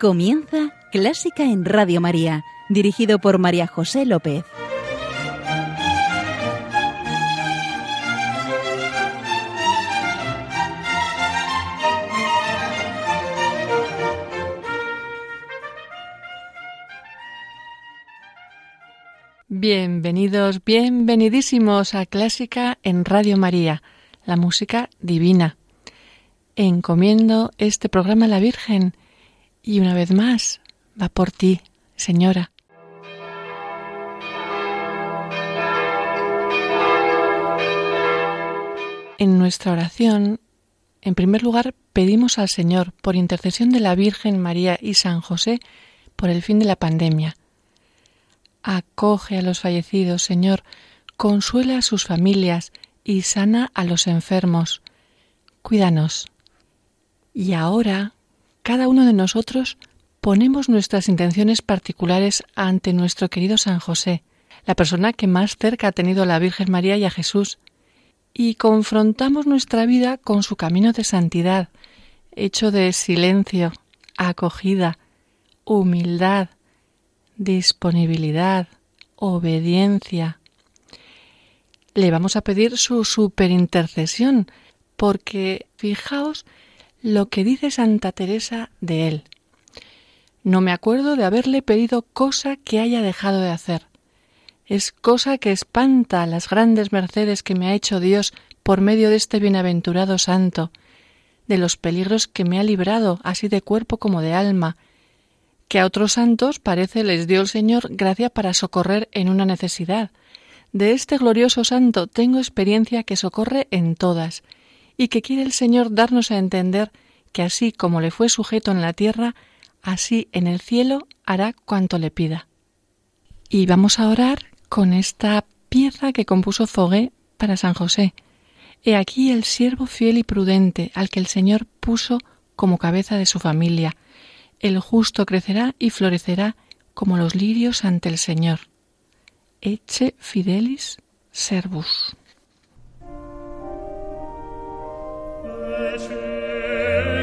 Comienza Clásica en Radio María, dirigido por María José López. Bienvenidos, bienvenidísimos a Clásica en Radio María, la música divina. Encomiendo este programa a la Virgen y una vez más va por ti, Señora. En nuestra oración, en primer lugar, pedimos al Señor, por intercesión de la Virgen María y San José, por el fin de la pandemia. Acoge a los fallecidos, Señor, consuela a sus familias y sana a los enfermos. Cuídanos. Y ahora cada uno de nosotros ponemos nuestras intenciones particulares ante nuestro querido San José, la persona que más cerca ha tenido a la Virgen María y a Jesús, y confrontamos nuestra vida con su camino de santidad, hecho de silencio, acogida, humildad, disponibilidad, obediencia. Le vamos a pedir su superintercesión, porque fijaos lo que dice Santa Teresa de él. No me acuerdo de haberle pedido cosa que haya dejado de hacer. Es cosa que espanta las grandes mercedes que me ha hecho Dios por medio de este bienaventurado santo, de los peligros que me ha librado así de cuerpo como de alma, que a otros santos parece les dio el Señor gracia para socorrer en una necesidad. De este glorioso santo tengo experiencia que socorre en todas, y que quiere el Señor darnos a entender que así como le fue sujeto en la tierra, así en el cielo hará cuanto le pida. Y vamos a orar con esta pieza que compuso Fogué para San José. He aquí el siervo fiel y prudente al que el Señor puso como cabeza de su familia. El justo crecerá y florecerá como los lirios ante el Señor. Eche fidelis servus. fece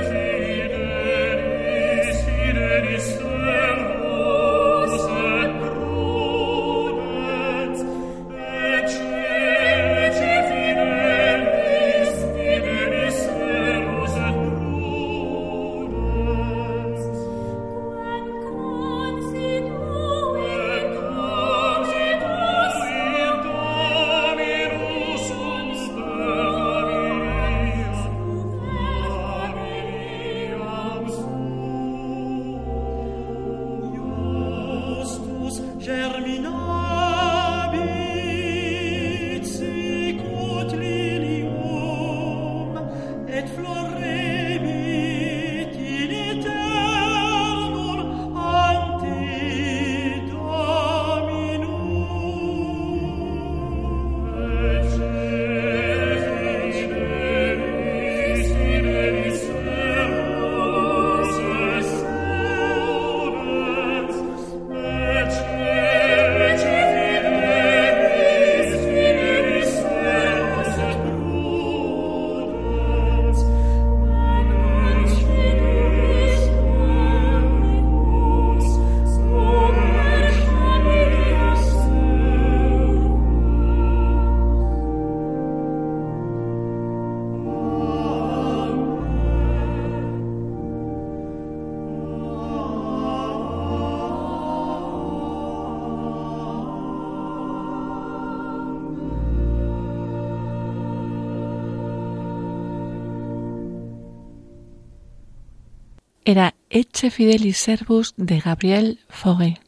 Eche Fidelis Servus de Gabriel Foguet.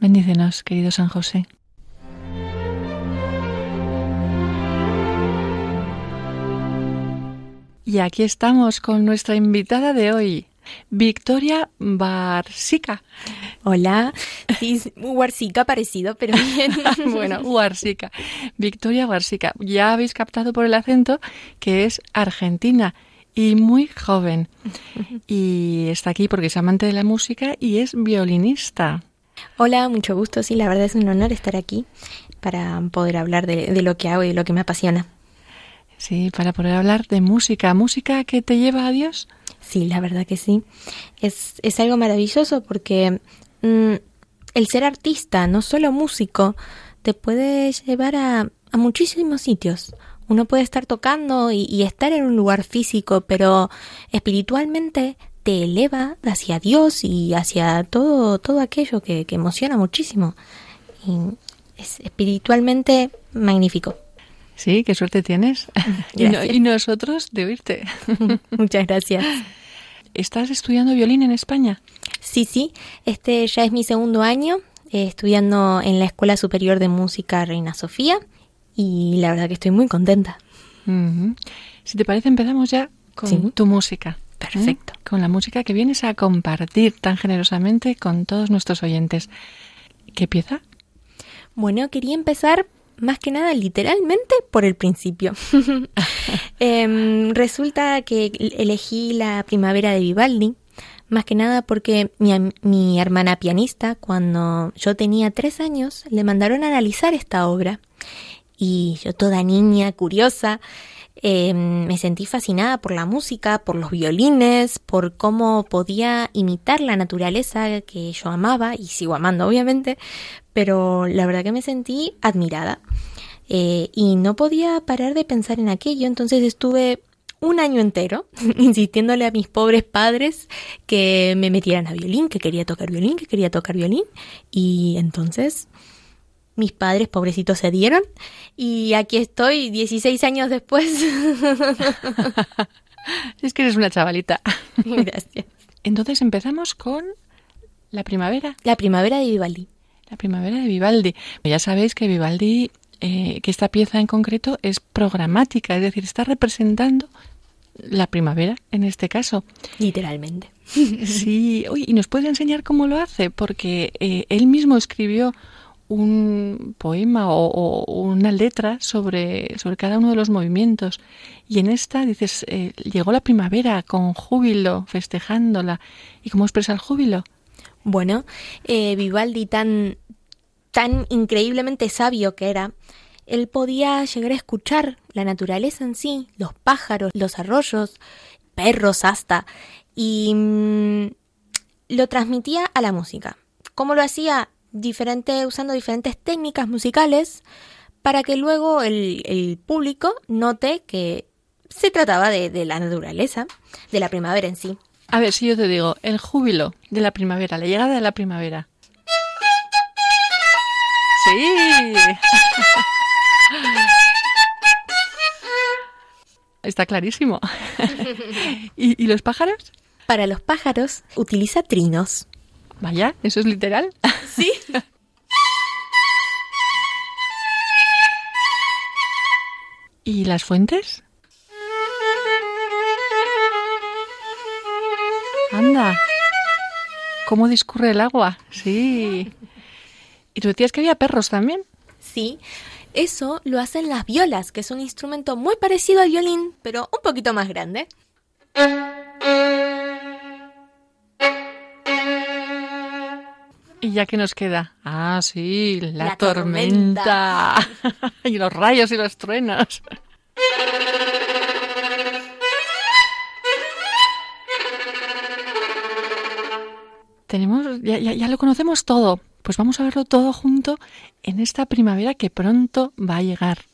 Bendícenos, querido San José. Y aquí estamos con nuestra invitada de hoy, Victoria Barsica. Hola, sí, Warsica parecido, pero bien. bueno, Warsica. Victoria Warsica. Ya habéis captado por el acento que es argentina y muy joven. Y está aquí porque es amante de la música y es violinista. Hola, mucho gusto. Sí, la verdad es un honor estar aquí para poder hablar de, lo que hago y de lo que me apasiona. Sí, para poder hablar de música. ¿Música que te lleva a Dios? Sí, la verdad que sí. Es, es algo maravilloso porque mm, el ser artista, no solo músico, te puede llevar a, a muchísimos sitios. Uno puede estar tocando y, estar en un lugar físico, pero espiritualmente te eleva hacia Dios y hacia todo, todo aquello que, que emociona muchísimo. Y es espiritualmente magnífico. Sí, qué suerte tienes. y, nosotros de oírte. Muchas gracias. ¿Estás estudiando violín en España? Sí, sí. Este ya es mi segundo año eh, estudiando en la Escuela Superior de Música Reina Sofía y la verdad que estoy muy contenta. Si te parece, empezamos ya con tu música. Perfecto. Con la música que vienes a compartir tan generosamente con todos nuestros oyentes. ¿Qué pieza? Bueno, quería empezar más que nada literalmente por el principio. Em, resulta que elegí la primavera de Vivaldi, más que nada porque mi, mi, hermana pianista, cuando yo tenía tres años, le mandaron a analizar esta obra. Y yo toda niña, curiosa, em, me sentí fascinada por la música, por los violines, por cómo podía imitar la naturaleza que yo amaba y sigo amando obviamente, pero la verdad que me sentí admirada. Eh, y no podía parar de pensar en aquello, entonces estuve un año entero insistiéndole a mis pobres padres que me metieran a violín, que quería tocar violín, que quería tocar violín. Y entonces mis padres pobrecitos se dieron y aquí estoy 16 años después. es que eres una chavalita. Gracias. Entonces empezamos con la primavera. La primavera de Vivaldi. La primavera de Vivaldi. Ya sabéis que Vivaldi, eh, que esta pieza en concreto es programática, es decir, está representando la primavera en este caso. Literalmente. Sí, y nos puede enseñar cómo lo hace, porque eh, él mismo escribió un poema o, una letra sobre, sobre cada uno de los movimientos. Y en esta dices, eh, llegó la primavera con júbilo, festejándola. ¿Y cómo expresa el júbilo? Bueno, eh, Vivaldi tan, tan increíblemente sabio que era, él podía llegar a escuchar la naturaleza en sí, los pájaros, los arroyos, perros hasta, y mm, lo transmitía a la música. ¿Cómo lo hacía? Diferente, usando diferentes técnicas musicales para que luego el, público note que se trataba de la naturaleza, de la primavera en sí. A ver, si yo te digo, el júbilo de la primavera, la llegada de la primavera. Sí. Está clarísimo. ¿Y, los pájaros? Para los pájaros utiliza trinos. Vaya, ¿eso es literal? Sí. ¿Y las fuentes? Anda. ¿Cómo discurre el agua? Sí. ¿Y tú decías que había perros también? Sí. Eso lo hacen las violas, que es un instrumento muy parecido al violín, pero un poquito más grande. ¿Y ya qué nos queda? Ah, sí, la, tormenta. y los rayos y los truenos. tenemos, ya, ya, lo conocemos todo. Pues vamos a verlo todo junto en esta primavera que pronto va a llegar.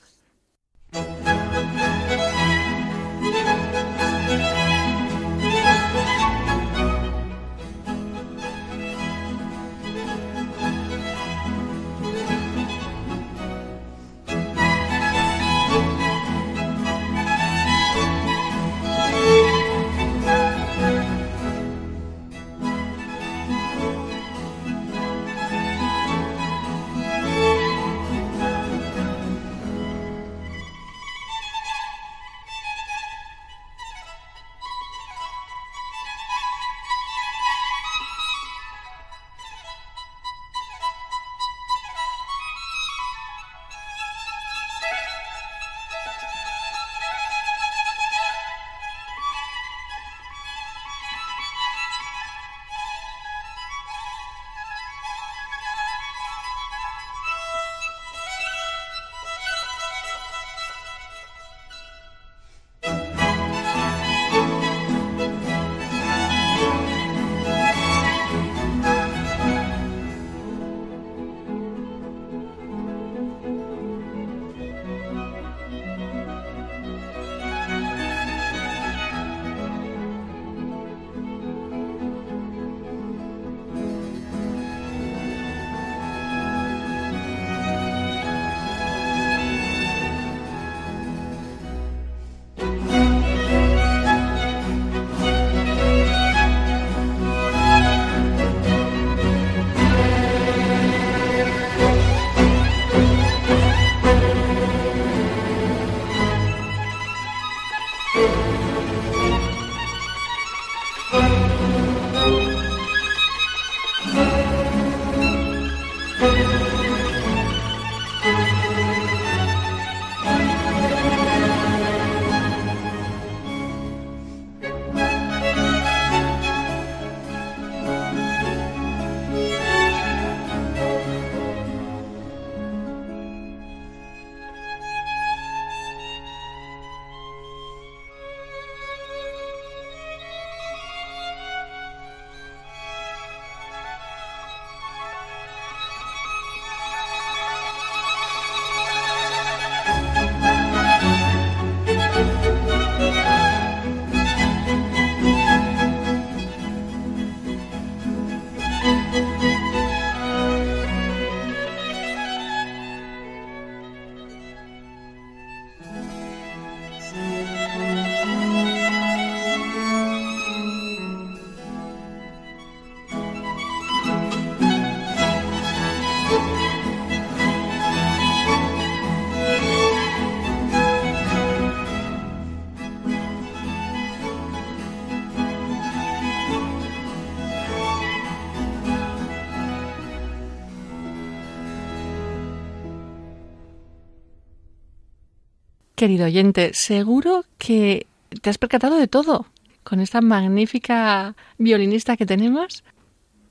Querido oyente, seguro que te has percatado de todo con esta magnífica violinista que tenemos.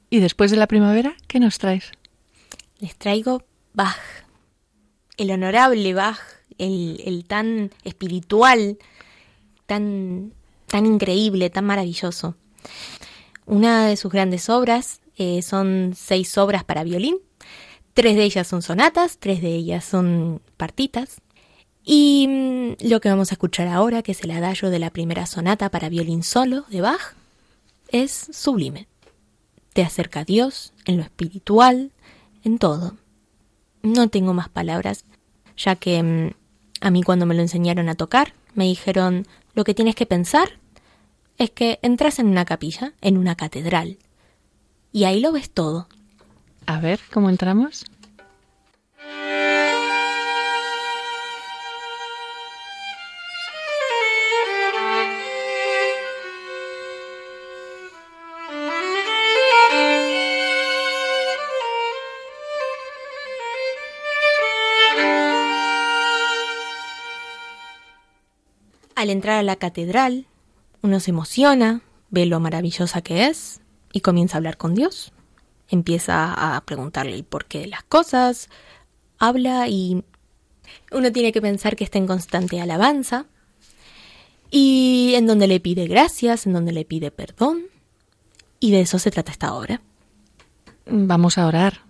Y después de la primavera, ¿qué nos traes? Les traigo Bach, el honorable Bach, el, el tan espiritual, tan, tan increíble, tan maravilloso. Una de sus grandes obras eh, son seis obras para violín. Tres de ellas son sonatas, tres de ellas son partitas. Y mm, lo que vamos a escuchar ahora, que es el adagio de la primera sonata para violín solo de Bach, es sublime. Te acerca a Dios en lo espiritual, en todo. No tengo más palabras, ya que mm, a mí cuando me lo enseñaron a tocar, me dijeron, lo que tienes que pensar es que entras en una capilla, en una catedral, y ahí lo ves todo. A ver, ¿cómo entramos? Al entrar a la catedral, uno se emociona, ve lo maravillosa que es y comienza a hablar con Dios. Empieza a preguntarle el porqué de las cosas, habla y uno tiene que pensar que está en constante alabanza y en donde le pide gracias, en donde le pide perdón. Y de eso se trata esta obra. Vamos a orar.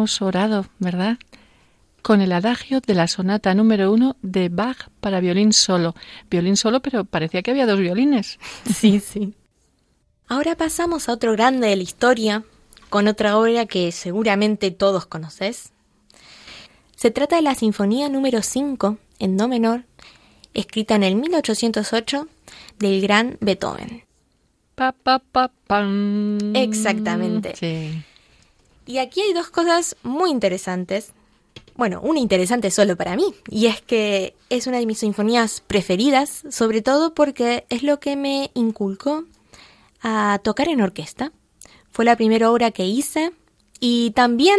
Hemos orado, ¿verdad? Con el adagio de la sonata número uno de Bach para violín solo. Violín solo, pero parecía que había dos violines. Sí, sí. Ahora pasamos a otro grande de la historia, con otra obra que seguramente todos conocés. Se trata de la Sinfonía número 5 en Do menor, escrita en el 1808 del gran Beethoven. Pa, pa, pa, pam. Exactamente. Sí. Y aquí hay dos cosas muy interesantes. Bueno, una interesante solo para mí, y es que es una de mis sinfonías preferidas, sobre todo porque es lo que me inculcó a tocar en orquesta. Fue la primera obra que hice y también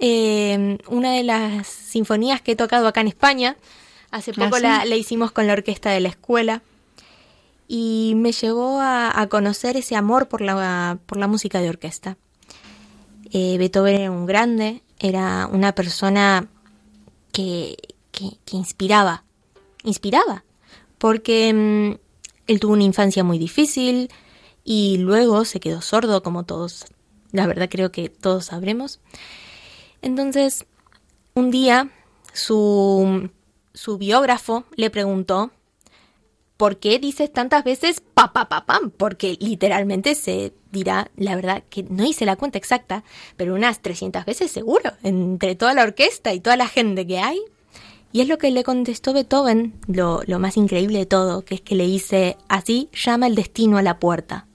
eh, una de las sinfonías que he tocado acá en España. Hace poco ¿Ah, sí? la, la hicimos con la orquesta de la escuela y me llevó a, a conocer ese amor por la, por la música de orquesta. Eh, Beethoven era un grande, era una persona que, que, inspiraba, inspiraba, porque mm, él tuvo una infancia muy difícil y luego se quedó sordo, como todos, la verdad creo que todos sabremos. Entonces, un día su, su biógrafo le preguntó ¿por qué dices tantas veces pa pa pa? Porque literalmente se dirá, la verdad que no hice la cuenta exacta, pero unas 300 veces seguro, entre toda la orquesta y toda la gente que hay. Y es lo que le contestó Beethoven, lo, lo más increíble de todo, que es que le dice, así llama el destino a la puerta.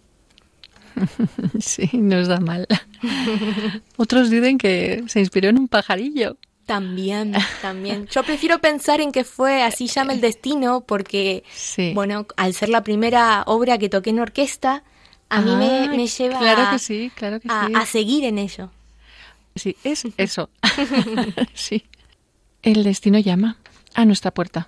Sí, nos da mal. Otros dicen que se inspiró en un pajarillo. También, también. Yo prefiero pensar en que fue así llama el destino, porque, Sí. bueno, al ser la primera obra que toqué en orquesta, a mí me, Ah, me lleva Claro a, que sí, claro que a- sí. a seguir en ello. Sí, es eso. sí. El destino llama a nuestra puerta.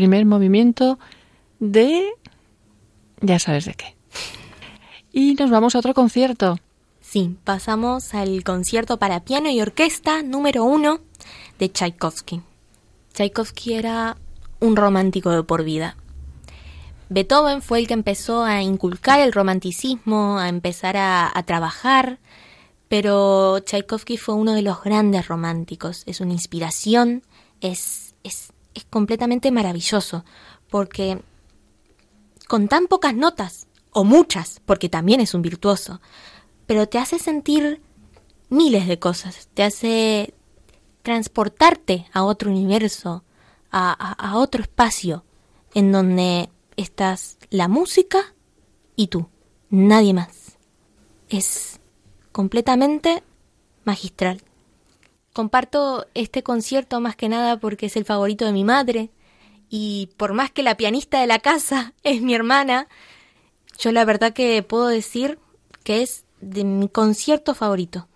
Primer movimiento de... ya sabes de qué. Y nos vamos a otro concierto. Sí, pasamos al concierto para piano y orquesta número uno de Tchaikovsky. Tchaikovsky era un romántico de por vida. Beethoven fue el que empezó a inculcar el romanticismo, a empezar a, trabajar, pero Tchaikovsky fue uno de los grandes románticos. Es una inspiración, es, es es completamente maravilloso, porque con tan pocas notas, o muchas, porque también es un virtuoso, pero te hace sentir miles de cosas, te hace transportarte a otro universo, a, a, otro espacio, en donde estás la música y tú, nadie más. Es completamente magistral. Comparto este concierto más que nada porque es el favorito de mi madre y por más que la pianista de la casa es mi hermana, yo la verdad que puedo decir que es de mi concierto favorito.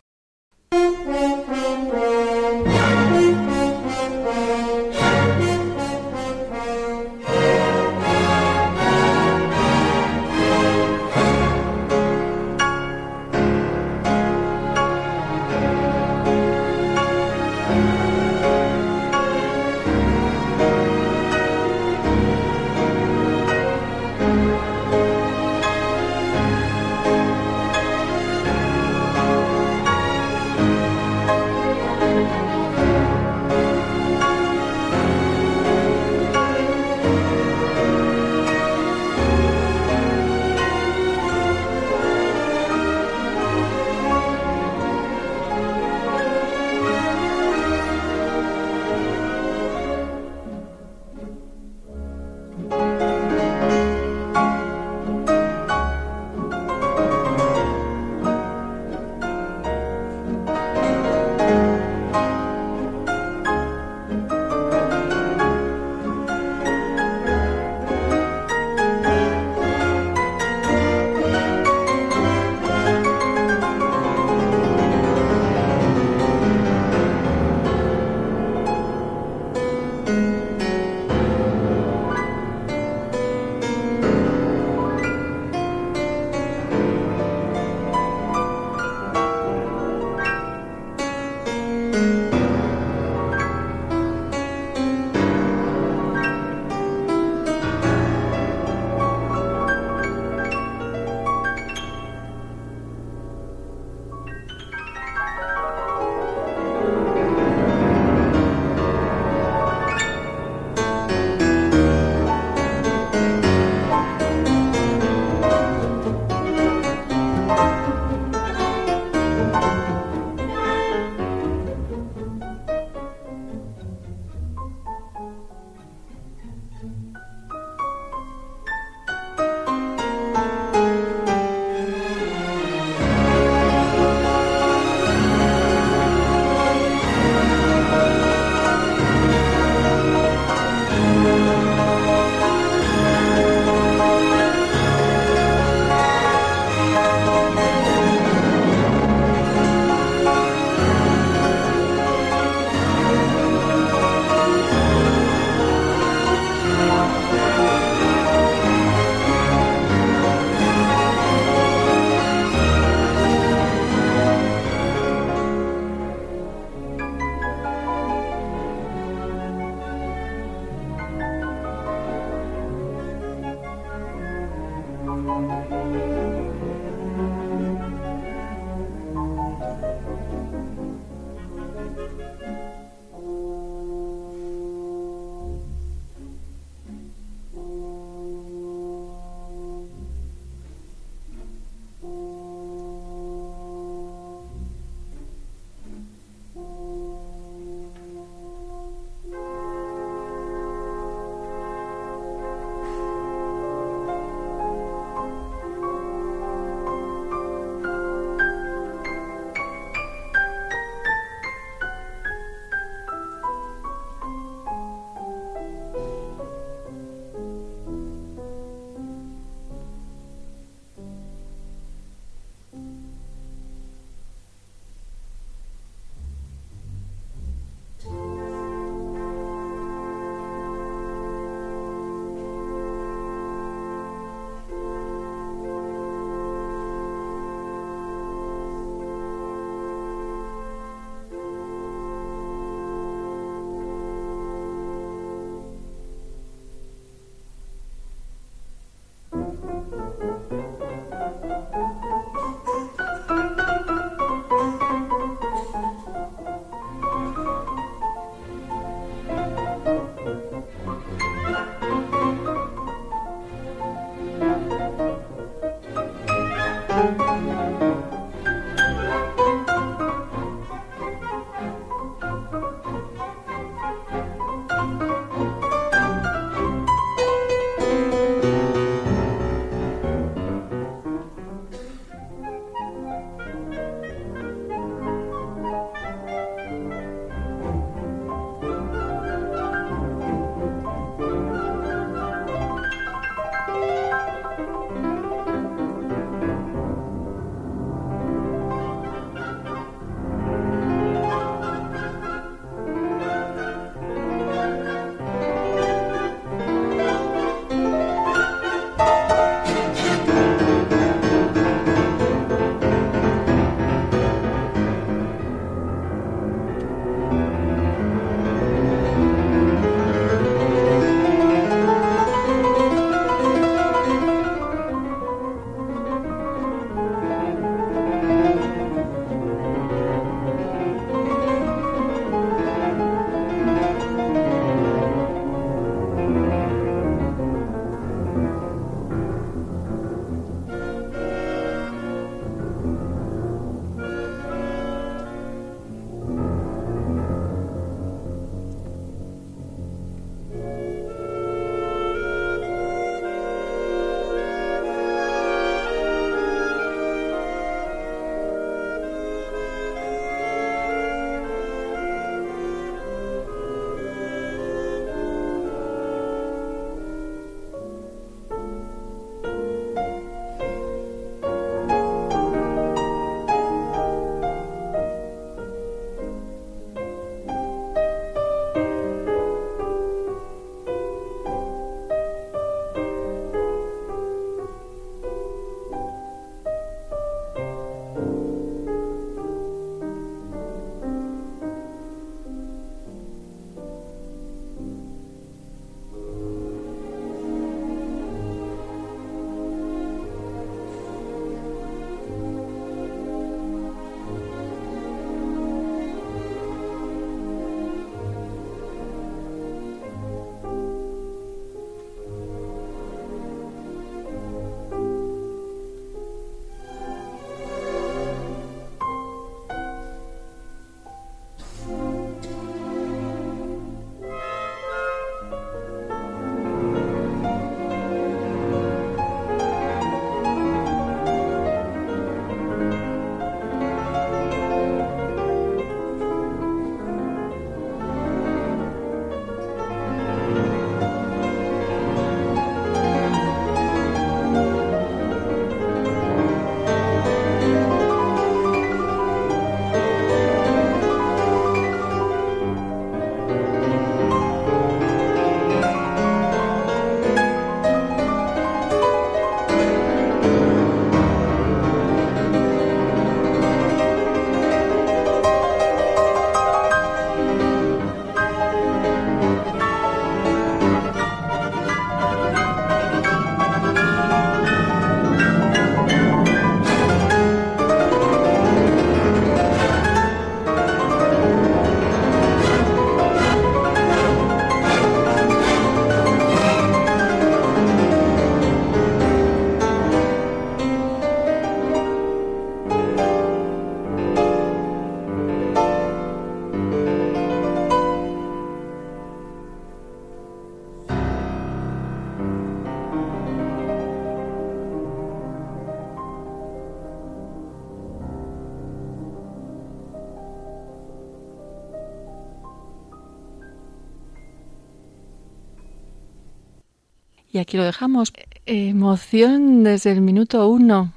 Aquí lo dejamos. Emoción desde el minuto uno.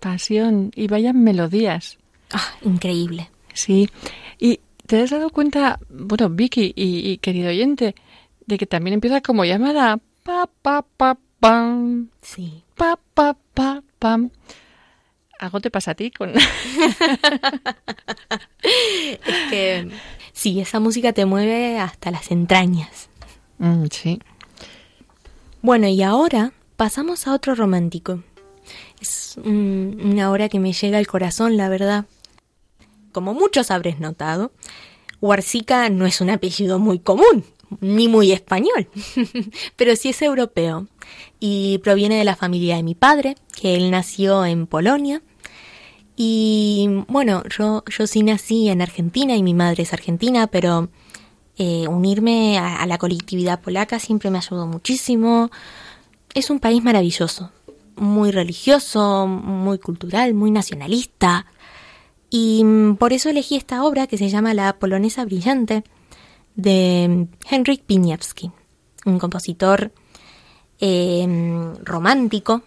Pasión. Y vayan melodías. Ah, increíble. Sí. Y te has dado cuenta, bueno, Vicky y, querido oyente, de que también empieza como llamada pa pa pa pam. Sí. Pa pa pa pam. Algo te pasa a ti con. es que sí, esa música te mueve hasta las entrañas. Mm, sí. Bueno, y ahora pasamos a otro romántico. Es una obra que me llega al corazón, la verdad. Como muchos habréis notado, Huarcica no es un apellido muy común, ni muy español, pero sí es europeo y proviene de la familia de mi padre, que él nació en Polonia. Y bueno, yo, yo sí nací en Argentina y mi madre es argentina, pero eh, unirme a, la colectividad polaca siempre me ayudó muchísimo. Es un país maravilloso, muy religioso, muy cultural, muy nacionalista. Y mm, por eso elegí esta obra que se llama La Polonesa Brillante de Henryk Piniewski, un compositor em, romántico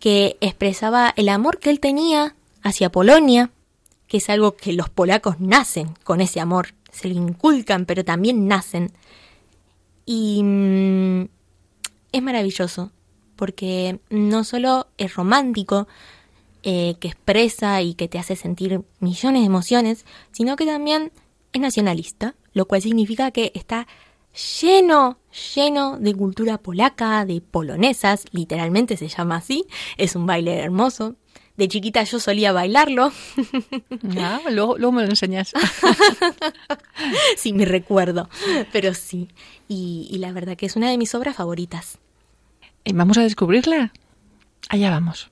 que expresaba el amor que él tenía hacia Polonia, que es algo que los polacos nacen con ese amor se le inculcan, pero también nacen. Y mm, es maravilloso, porque no solo es romántico, eh, que expresa y que te hace sentir millones de emociones, sino que también es nacionalista, lo cual significa que está lleno, lleno de cultura polaca, de polonesas, literalmente se llama así, es un baile hermoso, de chiquita yo solía bailarlo. Ah, luego, me lo enseñas. sí, me recuerdo. Pero sí. Y, y la verdad que es una de mis obras favoritas. ¿Y vamos a descubrirla? Allá vamos.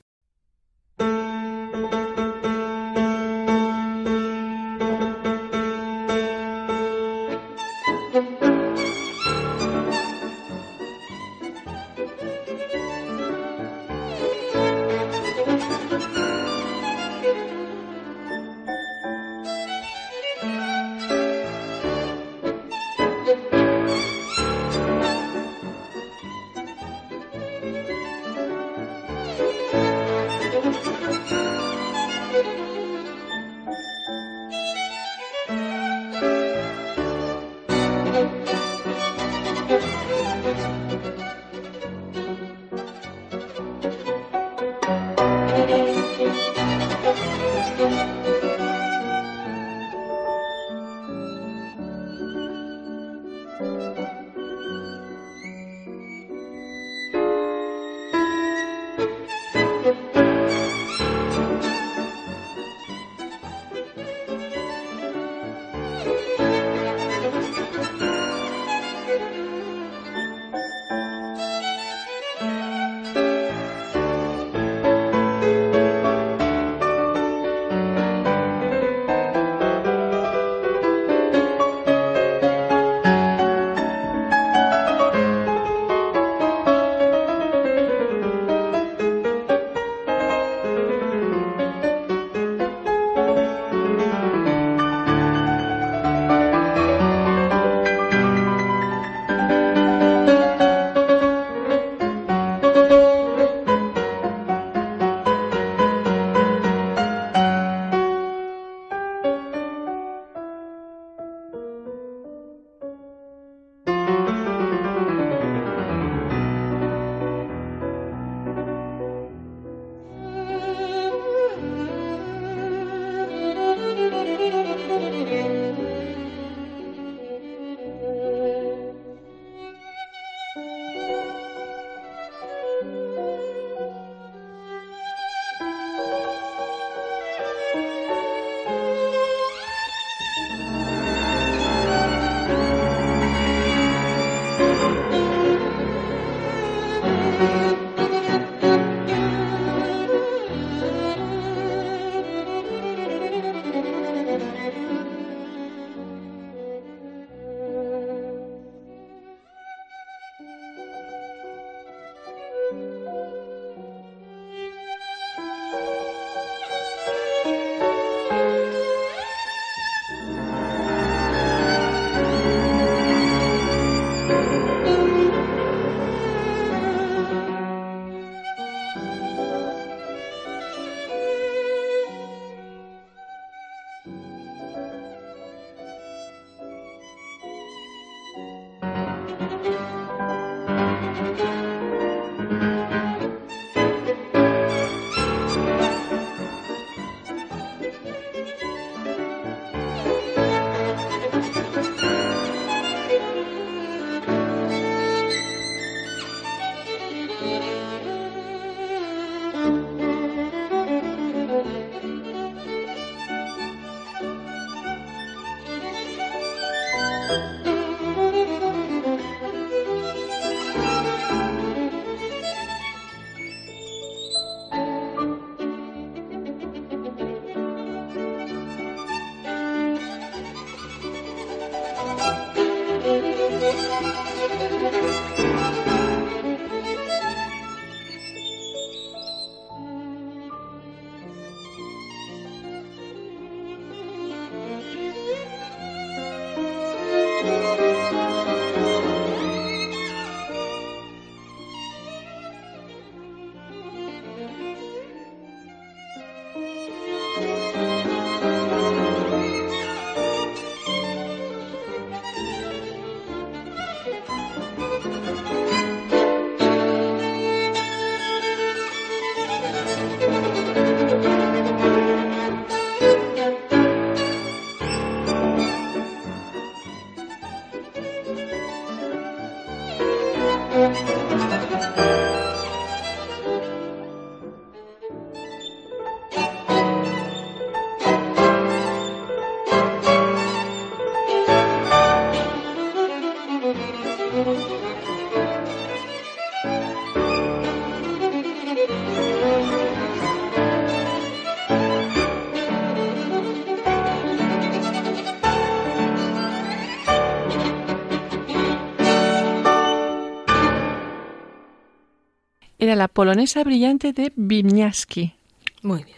Era la polonesa brillante de Wieniawski. Muy bien.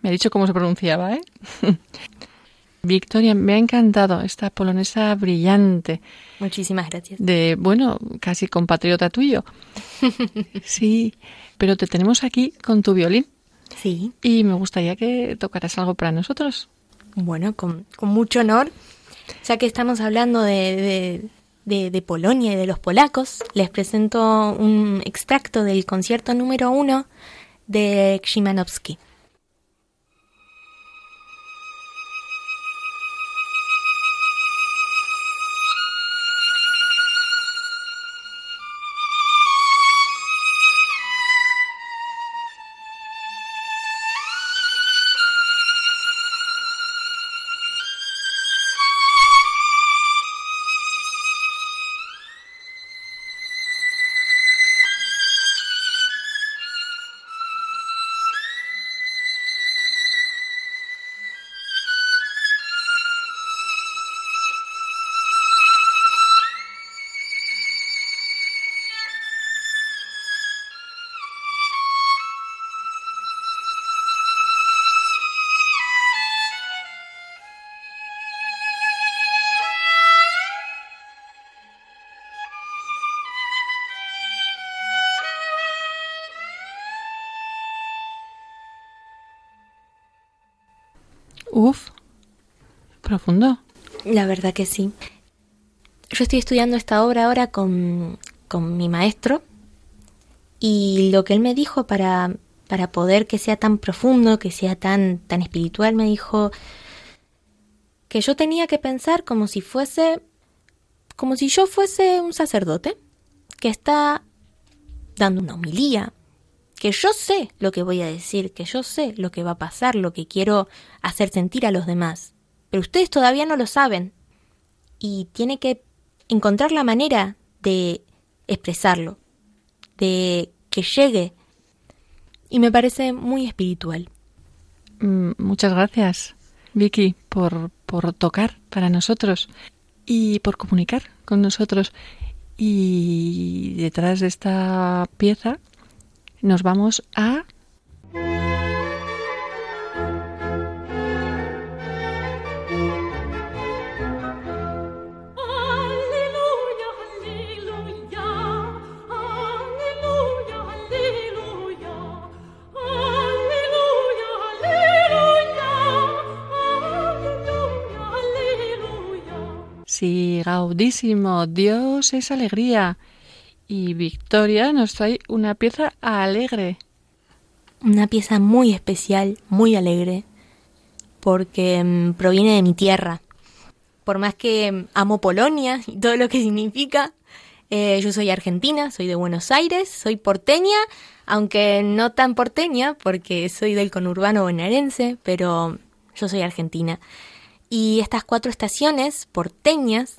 Me ha dicho cómo se pronunciaba, ¿eh? Victoria, me ha encantado esta polonesa brillante. Muchísimas gracias. De, bueno, casi compatriota tuyo. Sí, pero te tenemos aquí con tu violín. Sí. Y me gustaría que tocaras algo para nosotros. Bueno, con, con mucho honor. Ya que estamos hablando de, de, de, Polonia y de los polacos, les presento un extracto del concierto número uno de Szymanowski. La verdad que sí. Yo estoy estudiando esta obra ahora con, con mi maestro y lo que él me dijo para, para poder que sea tan profundo, que sea tan, tan espiritual, me dijo que yo tenía que pensar como si fuese, como si yo fuese un sacerdote que está dando una homilía, que yo sé lo que voy a decir, que yo sé lo que va a pasar, lo que quiero hacer sentir a los demás. Pero ustedes todavía no lo saben. Y tiene que encontrar la manera de expresarlo, de que llegue. Y me parece muy espiritual. Mm, muchas gracias, Vicky, por, por tocar para nosotros y por comunicar con nosotros. Y detrás de esta pieza nos vamos a... Sí, gaudísimo, Dios es alegría. Y Victoria nos trae una pieza alegre. Una pieza muy especial, muy alegre, porque mm, proviene de mi tierra. Por más que mm, amo Polonia y todo lo que significa, eh, yo soy argentina, soy de Buenos Aires, soy porteña, aunque no tan porteña porque soy del conurbano bonaerense, pero yo soy argentina. Y estas cuatro estaciones porteñas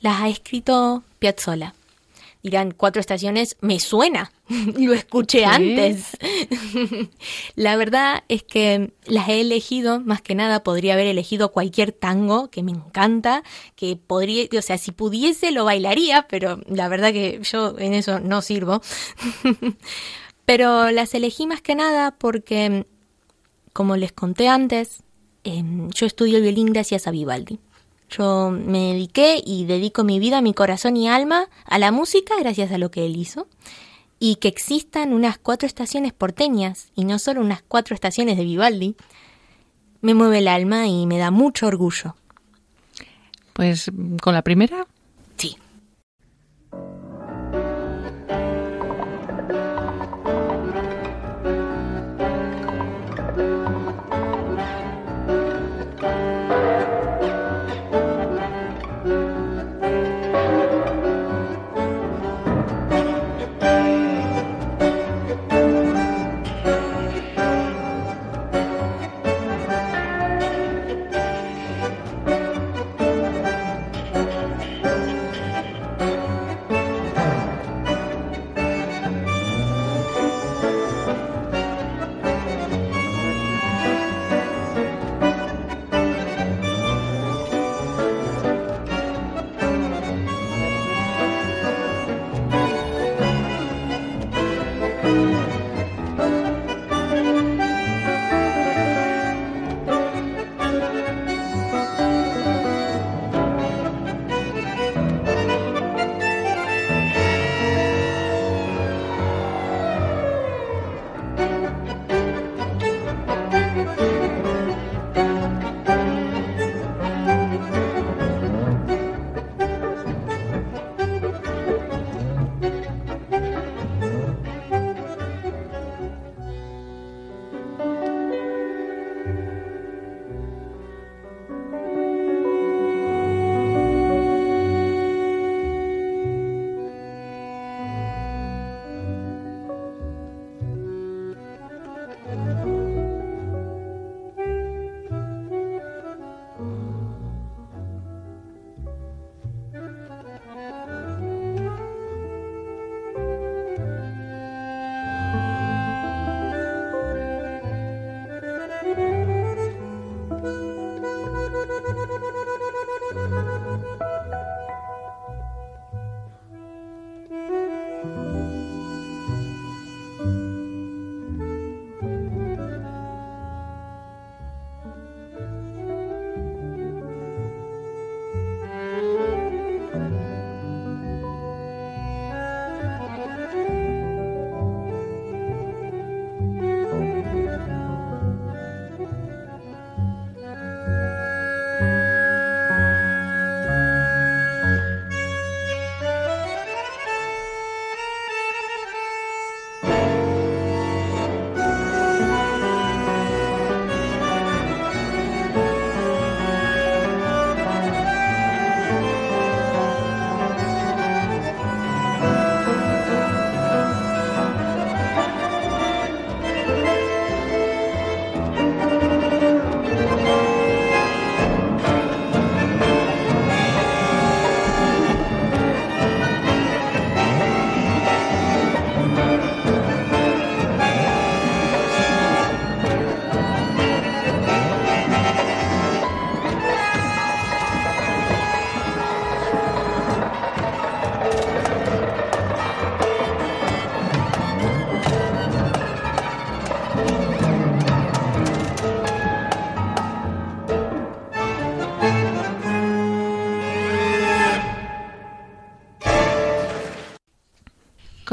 las ha escrito Piazzolla dirán cuatro estaciones, me suena, lo escuché antes. la verdad es que las he elegido, más que nada podría haber elegido cualquier tango que me encanta, que podría, o sea, si pudiese lo bailaría, pero la verdad que yo en eso no sirvo. pero las elegí más que nada porque, como les conté antes, em, yo estudio el violín gracias a Vivaldi. Yo me dediqué y dedico mi vida, mi corazón y alma a la música gracias a lo que él hizo. Y que existan unas cuatro estaciones porteñas y no solo unas cuatro estaciones de Vivaldi, me mueve el alma y me da mucho orgullo. Pues con la primera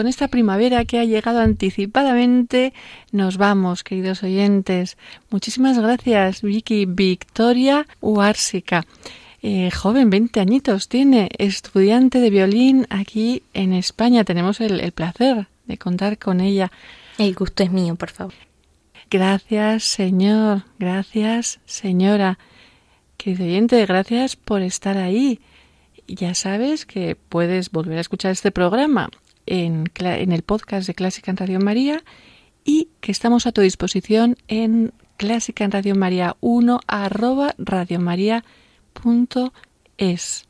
con esta primavera que ha llegado anticipadamente, nos vamos, queridos oyentes. Muchísimas gracias, Vicky Victoria Uársica. Eh, joven, 20 añitos tiene, estudiante de violín aquí en España. Tenemos el, el placer de contar con ella. El gusto es mío, por favor. Gracias, señor. Gracias, señora. Querido oyente, gracias por estar ahí. Ya sabes que puedes volver a escuchar este programa en, el podcast de Clásica en Radio María y que estamos a tu disposición en Clásica en Radio María 1 arroba es.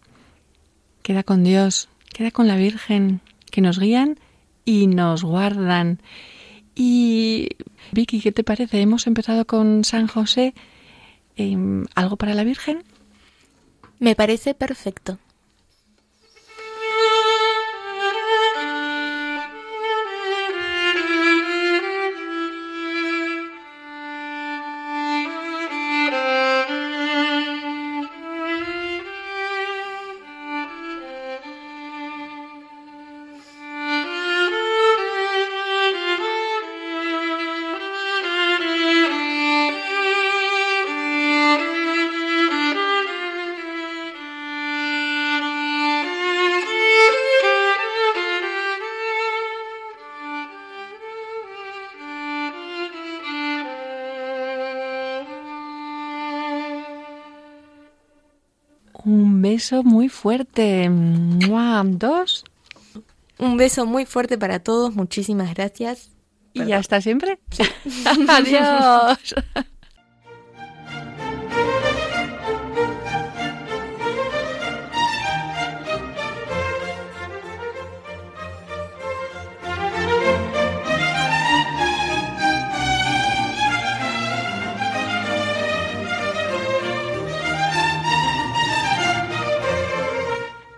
Queda con Dios, queda con la Virgen, que nos guían y nos guardan. Y Vicky, ¿qué te parece? Hemos empezado con San José. Em, ¿Algo para la Virgen? Me parece perfecto. Beso muy fuerte. Dos. Un beso muy fuerte para todos. Muchísimas gracias. Y hasta siempre. Adiós.